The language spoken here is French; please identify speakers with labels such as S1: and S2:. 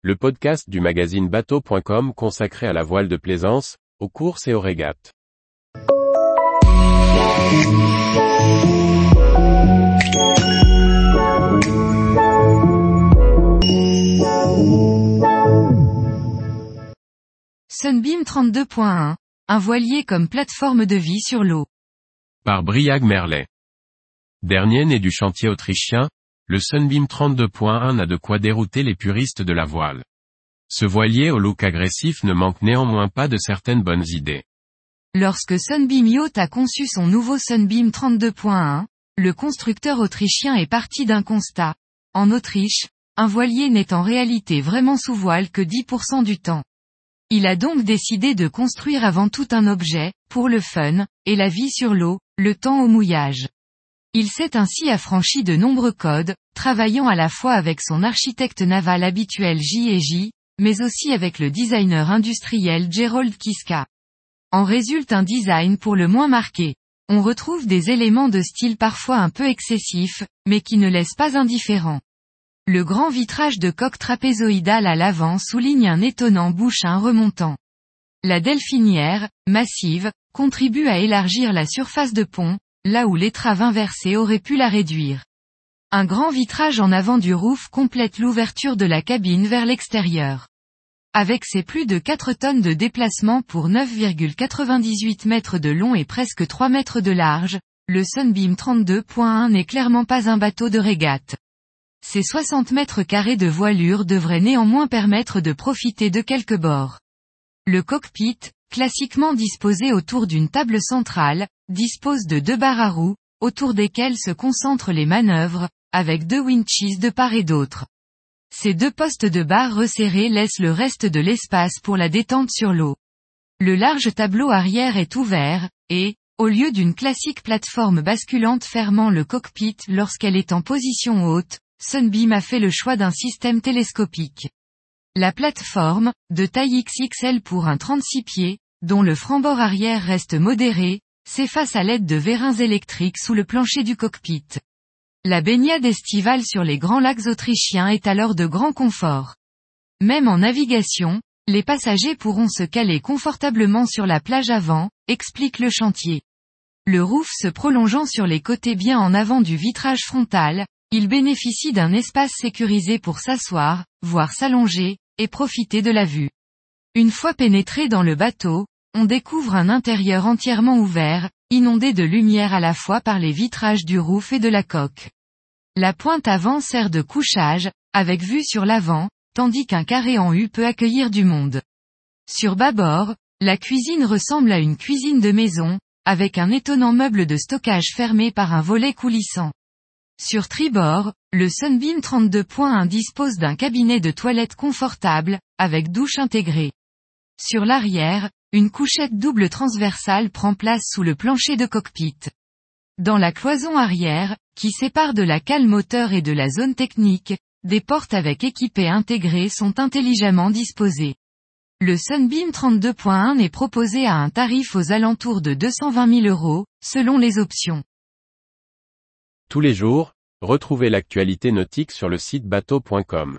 S1: le podcast du magazine bateau.com consacré à la voile de plaisance, aux courses et aux régates.
S2: Sunbeam 32.1, un voilier comme plateforme de vie sur l'eau.
S1: Par Briag Merlet. Dernier né du chantier autrichien, le Sunbeam 32.1 n'a de quoi dérouter les puristes de la voile. Ce voilier au look agressif ne manque néanmoins pas de certaines bonnes idées.
S2: Lorsque Sunbeam Yacht a conçu son nouveau Sunbeam 32.1, le constructeur autrichien est parti d'un constat. En Autriche, un voilier n'est en réalité vraiment sous voile que 10% du temps. Il a donc décidé de construire avant tout un objet, pour le fun, et la vie sur l'eau, le temps au mouillage. Il s'est ainsi affranchi de nombreux codes, travaillant à la fois avec son architecte naval habituel J&J, mais aussi avec le designer industriel Gerald Kiska. En résulte un design pour le moins marqué. On retrouve des éléments de style parfois un peu excessifs, mais qui ne laissent pas indifférent. Le grand vitrage de coque trapézoïdale à l'avant souligne un étonnant bouchin remontant. La delphinière, massive, contribue à élargir la surface de pont, là où l'étrave inversée aurait pu la réduire. Un grand vitrage en avant du roof complète l'ouverture de la cabine vers l'extérieur. Avec ses plus de 4 tonnes de déplacement pour 9,98 mètres de long et presque 3 mètres de large, le Sunbeam 32.1 n'est clairement pas un bateau de régate. Ces 60 mètres carrés de voilure devraient néanmoins permettre de profiter de quelques bords. Le cockpit, classiquement disposé autour d'une table centrale, dispose de deux barres à roues, autour desquelles se concentrent les manœuvres, avec deux winches de part et d'autre. Ces deux postes de barres resserrés laissent le reste de l'espace pour la détente sur l'eau. Le large tableau arrière est ouvert, et, au lieu d'une classique plateforme basculante fermant le cockpit lorsqu'elle est en position haute, Sunbeam a fait le choix d'un système télescopique. La plateforme, de taille XXL pour un 36 pieds, dont le franc-bord arrière reste modéré, s'efface à l'aide de vérins électriques sous le plancher du cockpit. La baignade estivale sur les grands lacs autrichiens est alors de grand confort. Même en navigation, les passagers pourront se caler confortablement sur la plage avant, explique le chantier. Le roof se prolongeant sur les côtés bien en avant du vitrage frontal, il bénéficie d'un espace sécurisé pour s'asseoir, voire s'allonger, et profiter de la vue. Une fois pénétré dans le bateau, on découvre un intérieur entièrement ouvert, inondé de lumière à la fois par les vitrages du roof et de la coque. La pointe avant sert de couchage, avec vue sur l'avant, tandis qu'un carré en U peut accueillir du monde. Sur bâbord, la cuisine ressemble à une cuisine de maison, avec un étonnant meuble de stockage fermé par un volet coulissant. Sur tribord, le Sunbeam 32.1 dispose d'un cabinet de toilette confortable, avec douche intégrée. Sur l'arrière, une couchette double transversale prend place sous le plancher de cockpit. Dans la cloison arrière, qui sépare de la cale moteur et de la zone technique, des portes avec équipés intégrés sont intelligemment disposées. Le Sunbeam 32.1 n'est proposé à un tarif aux alentours de 220 000 euros, selon les options.
S1: Tous les jours, retrouvez l'actualité nautique sur le site bateau.com.